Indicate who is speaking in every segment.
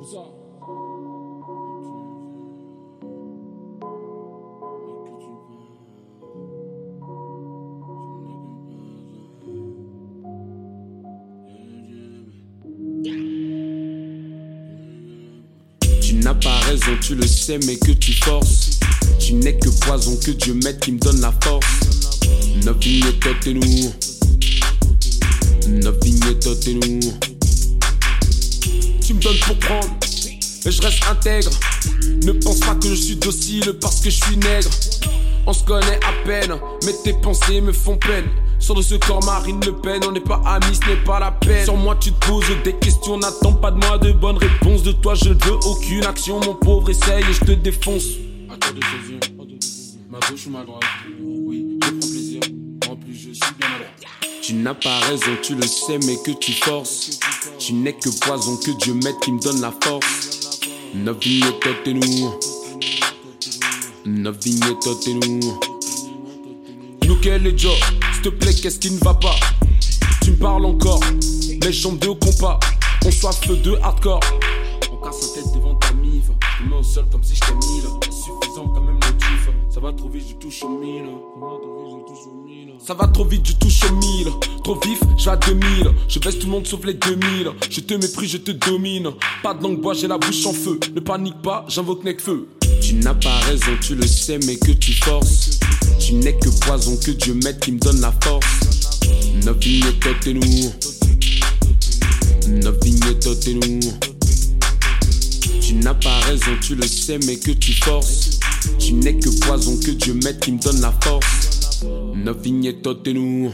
Speaker 1: Tu n'as pas raison, tu le sais, mais que tu forces. Tu n'es que poison que Dieu m'aide qui me donne la force. Neuf vignes et nous. Neuf vignes nous. Tu me donnes pour prendre, mais je reste intègre. Ne pense pas que je suis docile parce que je suis nègre. On se connaît à peine, mais tes pensées me font peine. Sors de ce corps Marine Le Pen, on n'est pas amis, ce n'est pas la peine. Sur moi tu te poses des questions, n'attends pas de moi de bonnes réponses. De toi je ne veux aucune action, mon pauvre essaye et je te défonce.
Speaker 2: À toi de ma gauche ou ma droite?
Speaker 1: Tu n'as pas raison, tu le sais, mais que tu forces. Tu n'es que poison que Dieu m'aide qui me donne la force. Neuf vignes et nous. Neuf vignes et nous. Nous quel est job S'il te plaît, qu'est-ce qui ne va pas? Tu me parles encore, mes jambes de compas. On soif de hardcore.
Speaker 2: On casse la tête devant ta. Je me mets au sol comme si. C'est suffisant va trop vite, je touche au mille.
Speaker 1: Ça va trop vite, je touche au mille. Trop vif, je vais à 2000. Je baisse tout le monde sauf les 2000. Je te méprise, je te domine. Pas de langue bois, j'ai la bouche en feu. Ne panique pas, j'invoque feu. Tu n'as pas raison, tu le sais, mais que tu forces. Tu n'es que poison que Dieu m'aide qui me donne la force. Neuf vignes et nous. Neuf vignes et nous. Tu n'as pas raison, tu le sais, mais que tu forces. Tu n'es que poison que Dieu m'aide qui me donne la force. Neuf vignes et nous.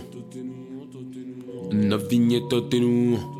Speaker 1: Neuf vignes et nous.